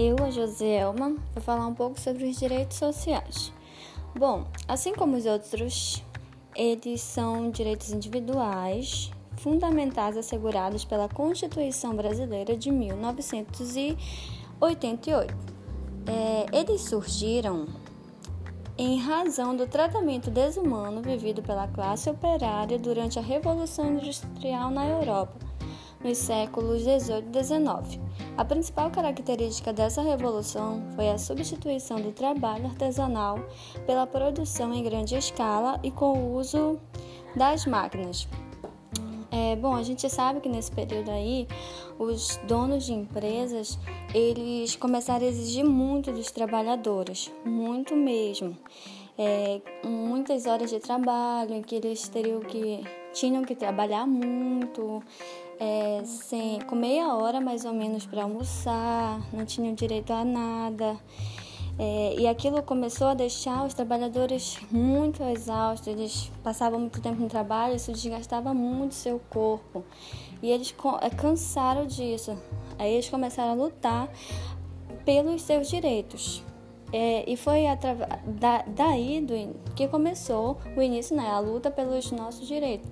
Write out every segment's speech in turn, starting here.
Eu, a Joselma, vou falar um pouco sobre os direitos sociais. Bom, assim como os outros, eles são direitos individuais, fundamentais assegurados pela Constituição Brasileira de 1988. É, eles surgiram em razão do tratamento desumano vivido pela classe operária durante a Revolução Industrial na Europa nos séculos 18 e 19. A principal característica dessa revolução foi a substituição do trabalho artesanal pela produção em grande escala e com o uso das máquinas. É, bom, a gente sabe que nesse período aí, os donos de empresas, eles começaram a exigir muito dos trabalhadores, muito mesmo. É, muitas horas de trabalho em que eles teriam que tinham que trabalhar muito, é, sem, com meia hora mais ou menos para almoçar, não tinham direito a nada. É, e aquilo começou a deixar os trabalhadores muito exaustos, eles passavam muito tempo no trabalho, isso desgastava muito seu corpo. E eles é, cansaram disso. Aí eles começaram a lutar pelos seus direitos. É, e foi da, daí do, que começou o início, né, a luta pelos nossos direitos.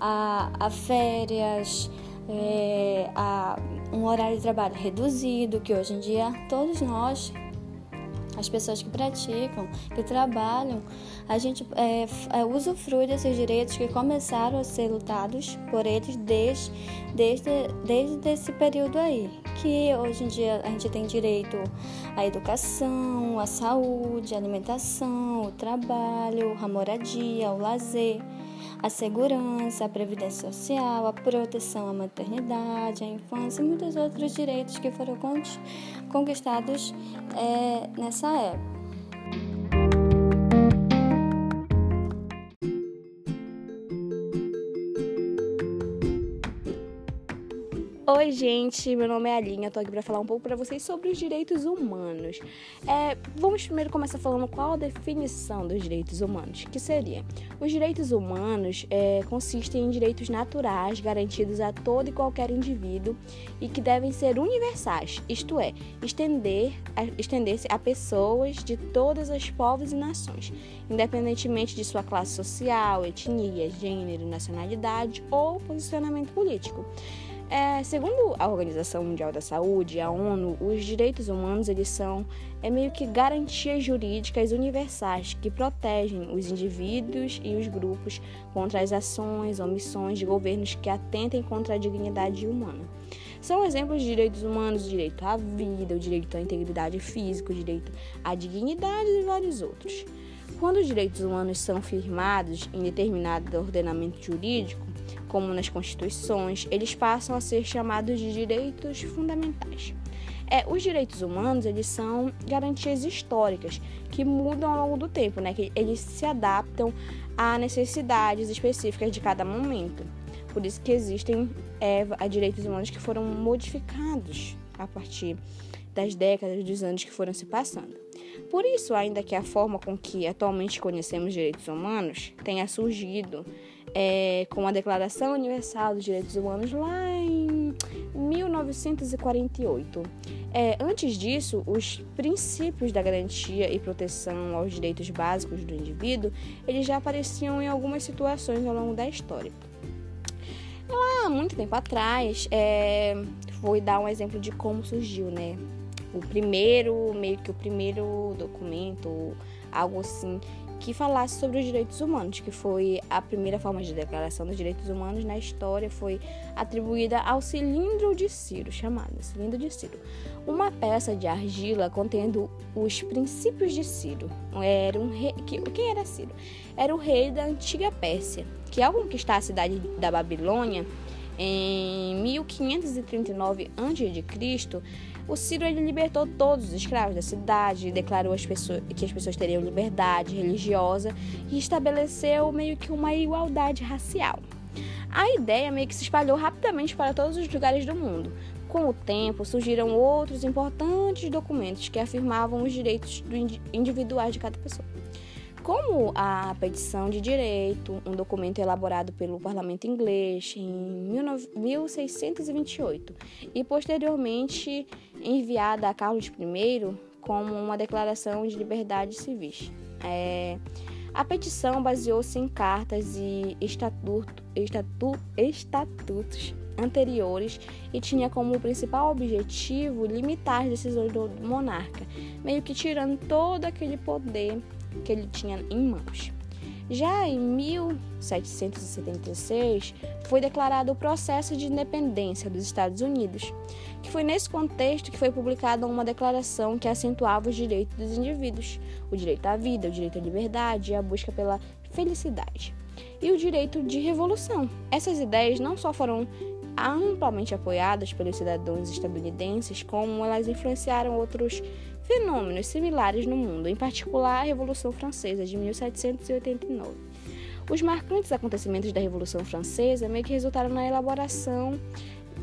A, a férias, é, a um horário de trabalho reduzido, que hoje em dia todos nós, as pessoas que praticam, que trabalham, a gente é, é, usufrui desses direitos que começaram a ser lutados por eles desde, desde, desde esse período aí. Que hoje em dia a gente tem direito à educação, à saúde, à alimentação, ao trabalho, à moradia, ao lazer a segurança, a previdência social, a proteção à maternidade, à infância e muitos outros direitos que foram conquistados é, nessa época. Oi, gente, meu nome é Alinha, tô aqui para falar um pouco para vocês sobre os direitos humanos. É, vamos primeiro começar falando qual a definição dos direitos humanos, que seria: os direitos humanos é, consistem em direitos naturais garantidos a todo e qualquer indivíduo e que devem ser universais, isto é, estender, estender-se a pessoas de todas as povos e nações, independentemente de sua classe social, etnia, gênero, nacionalidade ou posicionamento político. É, segundo a Organização Mundial da Saúde, a ONU, os direitos humanos eles são é meio que garantias jurídicas universais que protegem os indivíduos e os grupos contra as ações ou missões de governos que atentem contra a dignidade humana. São exemplos de direitos humanos o direito à vida, o direito à integridade física, o direito à dignidade e vários outros. Quando os direitos humanos são firmados em determinado ordenamento jurídico, como nas constituições, eles passam a ser chamados de direitos fundamentais. É, os direitos humanos eles são garantias históricas que mudam ao longo do tempo, né? Que eles se adaptam a necessidades específicas de cada momento. Por isso que existem é, direitos humanos que foram modificados a partir das décadas, dos anos que foram se passando. Por isso, ainda que a forma com que atualmente conhecemos direitos humanos tenha surgido é, com a Declaração Universal dos Direitos Humanos lá em 1948. É, antes disso, os princípios da garantia e proteção aos direitos básicos do indivíduo eles já apareciam em algumas situações ao longo da história. Lá, muito tempo atrás, é, vou dar um exemplo de como surgiu, né? O primeiro, meio que o primeiro documento, algo assim, que falasse sobre os direitos humanos, que foi a primeira forma de declaração dos direitos humanos na história, foi atribuída ao cilindro de Ciro, chamado cilindro de Ciro. Uma peça de argila contendo os princípios de Ciro. Era um rei, que, quem era Ciro? Era o rei da antiga Pérsia, que ao conquistar a cidade da Babilônia em 1539 a.C., o Ciro ele libertou todos os escravos da cidade, declarou as pessoas, que as pessoas teriam liberdade religiosa e estabeleceu meio que uma igualdade racial. A ideia meio que se espalhou rapidamente para todos os lugares do mundo. Com o tempo, surgiram outros importantes documentos que afirmavam os direitos individuais de cada pessoa. Como a petição de direito, um documento elaborado pelo parlamento inglês em 1628 e posteriormente enviada a Carlos I como uma declaração de liberdades civis. É, a petição baseou-se em cartas e estatuto, estatu, estatutos anteriores e tinha como principal objetivo limitar as decisões do monarca, meio que tirando todo aquele poder que ele tinha em mãos. Já em 1776, foi declarado o processo de independência dos Estados Unidos, que foi nesse contexto que foi publicada uma declaração que acentuava os direitos dos indivíduos, o direito à vida, o direito à liberdade e a busca pela felicidade, e o direito de revolução. Essas ideias não só foram amplamente apoiadas pelos cidadãos estadunidenses, como elas influenciaram outros fenômenos similares no mundo, em particular a Revolução Francesa de 1789. Os marcantes acontecimentos da Revolução Francesa meio que resultaram na elaboração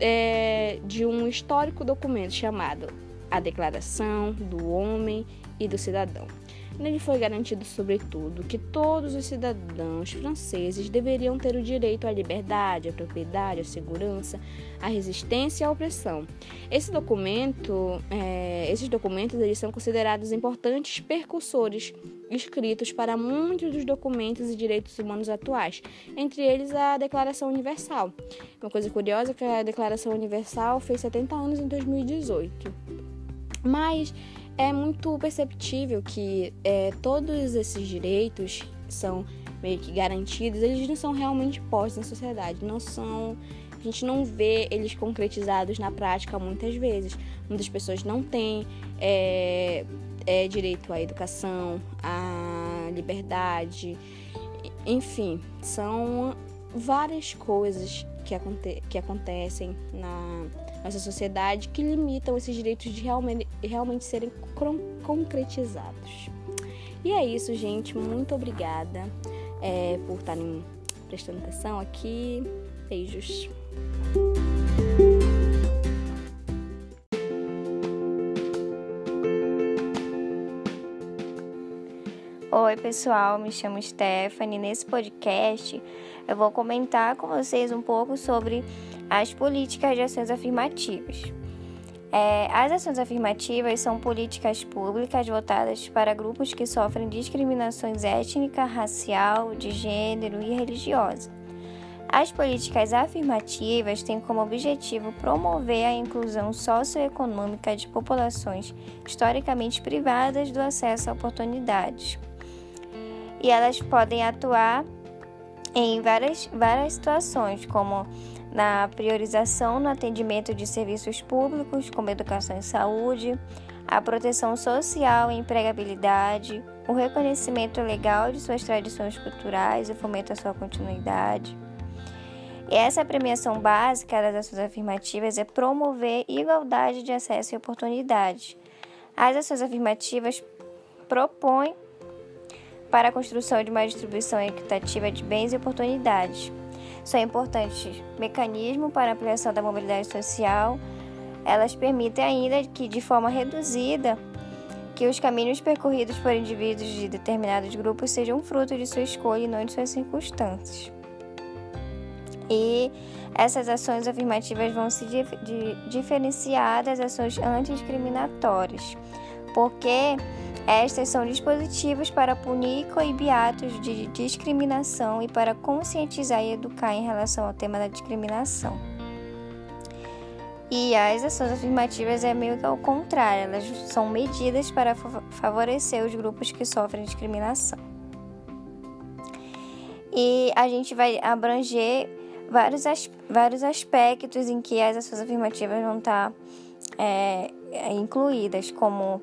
é, de um histórico documento chamado A Declaração do Homem e do Cidadão, Nele foi garantido, sobretudo, que todos os cidadãos franceses deveriam ter o direito à liberdade, à propriedade, à segurança, à resistência e à opressão. Esse documento, é, esses documentos eles são considerados importantes percursores escritos para muitos dos documentos e direitos humanos atuais, entre eles a Declaração Universal. Uma coisa curiosa é que a Declaração Universal fez 70 anos em 2018. Mas é muito perceptível que é, todos esses direitos são meio que garantidos, eles não são realmente postos na sociedade, não são a gente não vê eles concretizados na prática muitas vezes. Muitas pessoas não têm é, é, direito à educação, à liberdade, enfim, são várias coisas que, aconte que acontecem na nossa sociedade que limitam esses direitos de realmente, realmente serem concretizados. E é isso, gente. Muito obrigada é, por estarem prestando atenção aqui. Beijos. Pessoal, me chamo Stephanie. Nesse podcast eu vou comentar com vocês um pouco sobre as políticas de ações afirmativas. É, as ações afirmativas são políticas públicas voltadas para grupos que sofrem discriminações étnica, racial, de gênero e religiosa. As políticas afirmativas têm como objetivo promover a inclusão socioeconômica de populações historicamente privadas do acesso a oportunidades. E elas podem atuar em várias, várias situações, como na priorização no atendimento de serviços públicos, como educação e saúde, a proteção social e empregabilidade, o reconhecimento legal de suas tradições culturais e fomento à sua continuidade. E essa premiação básica das ações afirmativas é promover igualdade de acesso e oportunidades. As ações afirmativas propõem para a construção de uma distribuição equitativa de bens e oportunidades. São importantes mecanismos para a ampliação da mobilidade social. Elas permitem ainda que, de forma reduzida, que os caminhos percorridos por indivíduos de determinados grupos sejam fruto de sua escolha e não de suas circunstâncias. E essas ações afirmativas vão se diferenciar das ações antidiscriminatórias, porque estas são dispositivos para punir e coibir atos de discriminação e para conscientizar e educar em relação ao tema da discriminação. E as ações afirmativas é meio que ao contrário, elas são medidas para favorecer os grupos que sofrem discriminação. E a gente vai abranger vários, vários aspectos em que as ações afirmativas vão estar é, incluídas, como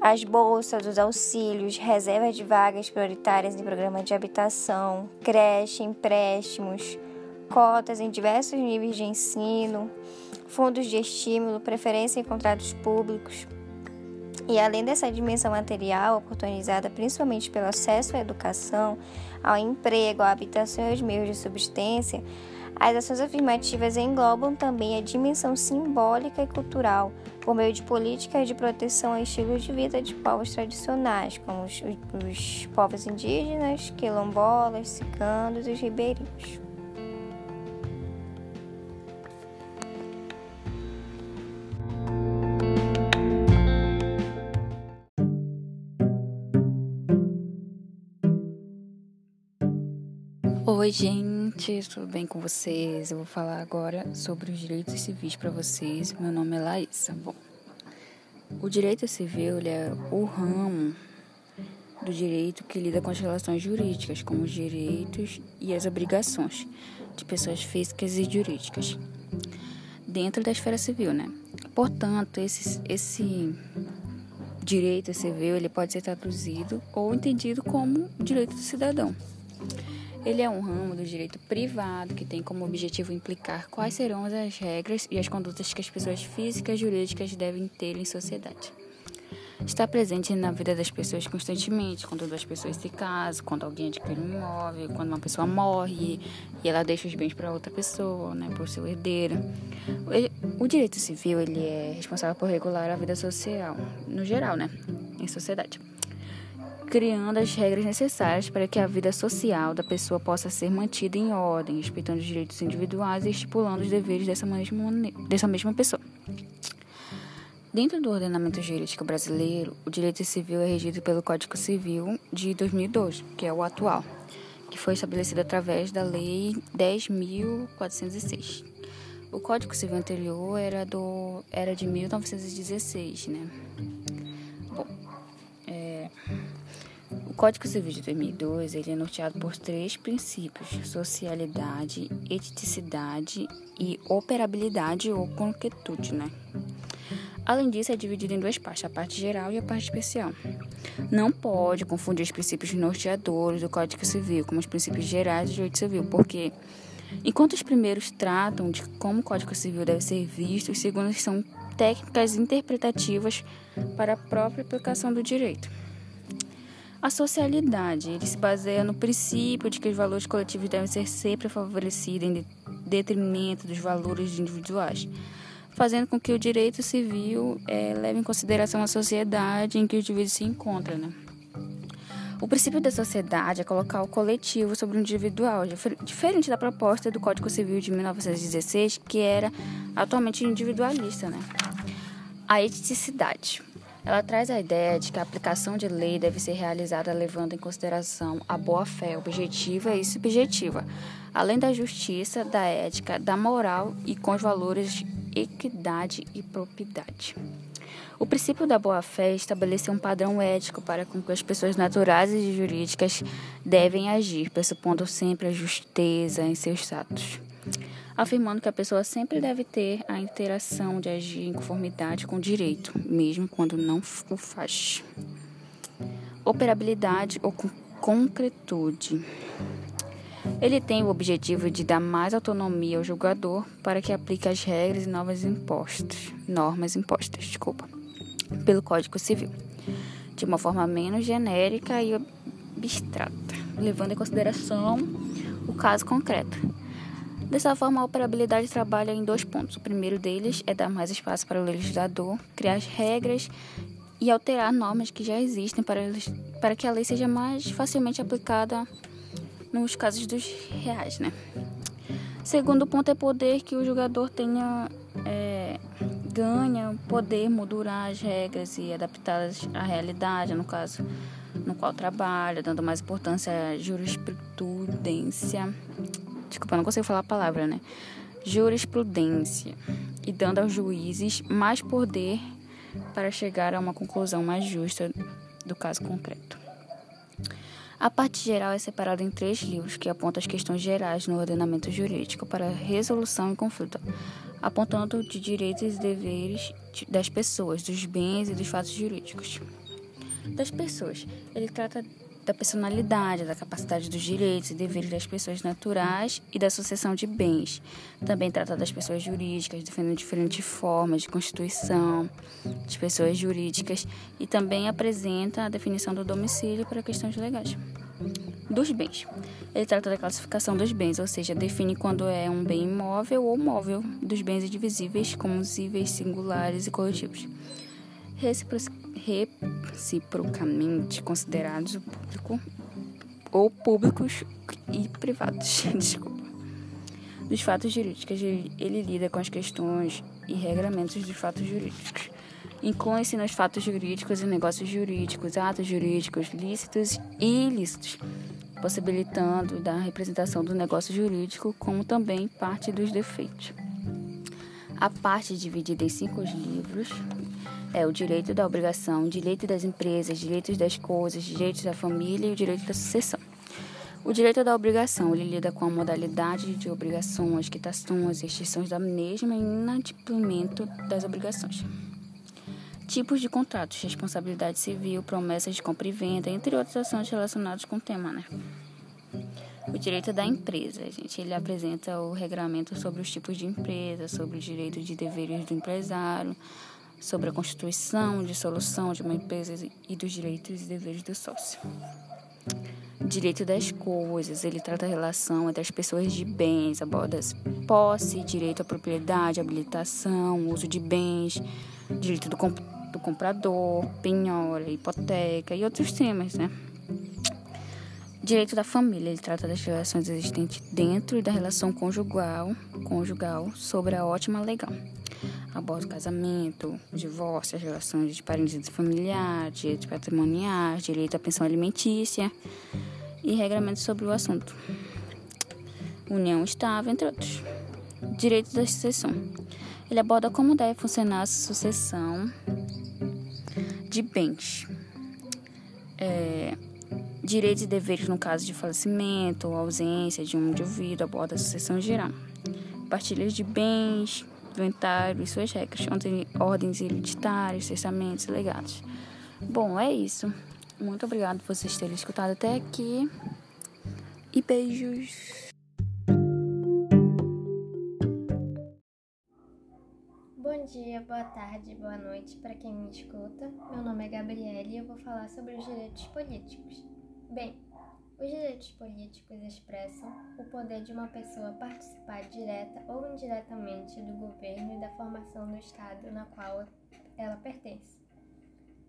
as bolsas, os auxílios, reservas de vagas prioritárias em programas de habitação, creche, empréstimos, cotas em diversos níveis de ensino, fundos de estímulo, preferência em contratos públicos. E além dessa dimensão material, oportunizada principalmente pelo acesso à educação, ao emprego, à habitação e aos meios de subsistência, As ações afirmativas englobam também a dimensão simbólica e cultural, por meio de políticas de proteção a estilos de vida de povos tradicionais, como os, os povos indígenas, quilombolas, cicanos e os ribeirinhos. Oi, gente, tudo bem com vocês? Eu vou falar agora sobre os direitos civis para vocês. Meu nome é Laísa. Bom, o direito civil é o ramo do direito que lida com as relações jurídicas, como os direitos e as obrigações de pessoas físicas e jurídicas, dentro da esfera civil, né? Portanto, esse, esse direito civil ele pode ser traduzido ou entendido como direito do cidadão. Ele é um ramo do direito privado que tem como objetivo implicar quais serão as regras e as condutas que as pessoas físicas e jurídicas devem ter em sociedade. Está presente na vida das pessoas constantemente, quando duas pessoas se casam, quando alguém adquire um imóvel, quando uma pessoa morre e ela deixa os bens para outra pessoa, né, por seu herdeiro. O direito civil ele é responsável por regular a vida social, no geral, né, em sociedade criando as regras necessárias para que a vida social da pessoa possa ser mantida em ordem, respeitando os direitos individuais e estipulando os deveres dessa mesma, dessa mesma pessoa. Dentro do ordenamento jurídico brasileiro, o direito civil é regido pelo Código Civil de 2002, que é o atual, que foi estabelecido através da Lei 10.406. O Código Civil anterior era, do, era de 1916, né? Bom, é, Código Civil de 2002 ele é norteado por três princípios: socialidade, eticidade e operabilidade ou concretude, né? Além disso, é dividido em duas partes, a parte geral e a parte especial. Não pode confundir os princípios norteadores do Código Civil com os princípios gerais do direito civil, porque enquanto os primeiros tratam de como o Código Civil deve ser visto, os segundos são técnicas interpretativas para a própria aplicação do direito. A socialidade, ele se baseia no princípio de que os valores coletivos devem ser sempre favorecidos em detrimento dos valores individuais, fazendo com que o direito civil é, leve em consideração a sociedade em que o indivíduo se encontra. Né? O princípio da sociedade é colocar o coletivo sobre o individual, diferente da proposta do Código Civil de 1916, que era atualmente individualista. Né? A eticidade. Ela traz a ideia de que a aplicação de lei deve ser realizada levando em consideração a boa-fé objetiva e subjetiva, além da justiça, da ética, da moral e com os valores de equidade e propriedade. O princípio da boa-fé estabeleceu um padrão ético para com que as pessoas naturais e jurídicas devem agir, pressupondo sempre a justeza em seus atos afirmando que a pessoa sempre deve ter a interação de agir em conformidade com o direito, mesmo quando não o faz. Operabilidade ou concretude. Ele tem o objetivo de dar mais autonomia ao julgador para que aplique as regras e novas normas impostas, desculpa, pelo Código Civil, de uma forma menos genérica e abstrata, levando em consideração o caso concreto. Dessa forma, a operabilidade trabalha em dois pontos. O primeiro deles é dar mais espaço para o legislador criar regras e alterar normas que já existem para, para que a lei seja mais facilmente aplicada nos casos dos reais, né? Segundo ponto é poder que o jogador tenha é, ganha poder modular as regras e adaptá-las à realidade, no caso no qual trabalha, dando mais importância à jurisprudência desculpa, não consigo falar a palavra, né? Jurisprudência e dando aos juízes mais poder para chegar a uma conclusão mais justa do caso concreto. A parte geral é separada em três livros que apontam as questões gerais no ordenamento jurídico para resolução e conflito, apontando de direitos e deveres das pessoas, dos bens e dos fatos jurídicos. Das pessoas, ele trata da personalidade, da capacidade dos direitos e deveres das pessoas naturais e da sucessão de bens. Também trata das pessoas jurídicas, defendendo diferentes formas de constituição de pessoas jurídicas e também apresenta a definição do domicílio para questões legais. dos bens. Ele trata da classificação dos bens, ou seja, define quando é um bem imóvel ou móvel, dos bens indivisíveis, comusíveis, singulares e coletivos. Reciprocamente considerados o público ou públicos e privados. Desculpa. Dos fatos jurídicos, ele, lida com as questões e regramentos dos fatos jurídicos. Inclui-se nos fatos jurídicos e negócios jurídicos, atos jurídicos lícitos e ilícitos, possibilitando da representação do negócio jurídico, como também parte dos defeitos. A parte dividida em cinco livros é o direito da obrigação, direito das empresas, direitos das coisas, direitos da família e o direito da sucessão. O direito da obrigação ele lida com a modalidade de obrigações, quitações extinções da mesma e inadimplemento das obrigações. Tipos de contratos, responsabilidade civil, promessas de compra e venda, entre outras ações relacionadas com o tema, né? O direito da empresa, gente, ele apresenta o regramento sobre os tipos de empresa, sobre o direito de deveres do empresário, sobre a constituição, dissolução de uma empresa e dos direitos e deveres do sócio. Direito das coisas, ele trata a relação entre as pessoas de bens, aborda posse, direito à propriedade, habilitação, uso de bens, direito do computador do comprador, penhora, hipoteca e outros temas, né? Direito da família, ele trata das relações existentes dentro da relação conjugal, conjugal sobre a ótima legal. Aborda o casamento, o divórcio, as relações de parentes familiares, direitos patrimoniais, direito à pensão alimentícia e regramentos sobre o assunto. União estável, entre outros. Direito da sucessão. Ele aborda como deve funcionar a sucessão de bens. É, direitos e deveres no caso de falecimento ou ausência de um indivíduo, aborda a sucessão geral. Partilhas de bens, inventário e suas regras, ordens hereditárias, testamentos e legados. Bom, é isso. Muito obrigado por vocês terem escutado até aqui. E beijos. Bom dia, boa tarde, boa noite para quem me escuta. Meu nome é Gabriele e eu vou falar sobre os direitos políticos. Bem, os direitos políticos expressam o poder de uma pessoa participar direta ou indiretamente do governo e da formação do Estado na qual ela pertence.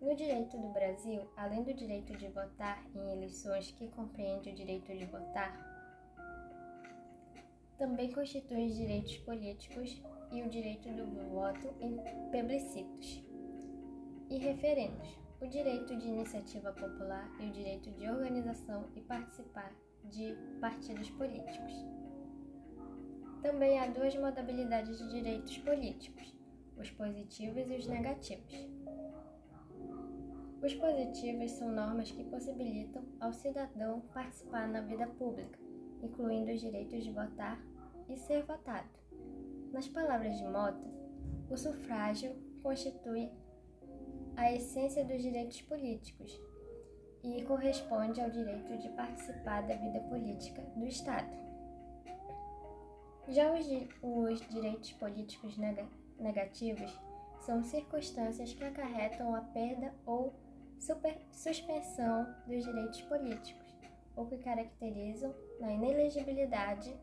No direito do Brasil, além do direito de votar em eleições que compreende o direito de votar, também constitui os direitos políticos e o direito do voto em plebiscitos e referendos, o direito de iniciativa popular e o direito de organização e participar de partidos políticos. Também há duas modalidades de direitos políticos, os positivos e os negativos. Os positivos são normas que possibilitam ao cidadão participar na vida pública, incluindo os direitos de votar e ser votado. Nas palavras de Mota, o sufrágio constitui a essência dos direitos políticos e corresponde ao direito de participar da vida política do Estado. Já os, os direitos políticos neg negativos são circunstâncias que acarretam a perda ou super, suspensão dos direitos políticos, ou que caracterizam na inelegibilidade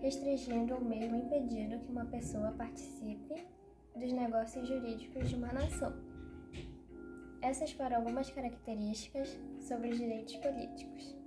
restringindo ou mesmo impedindo que uma pessoa participe dos negócios jurídicos de uma nação. Essas foram algumas características sobre os direitos políticos.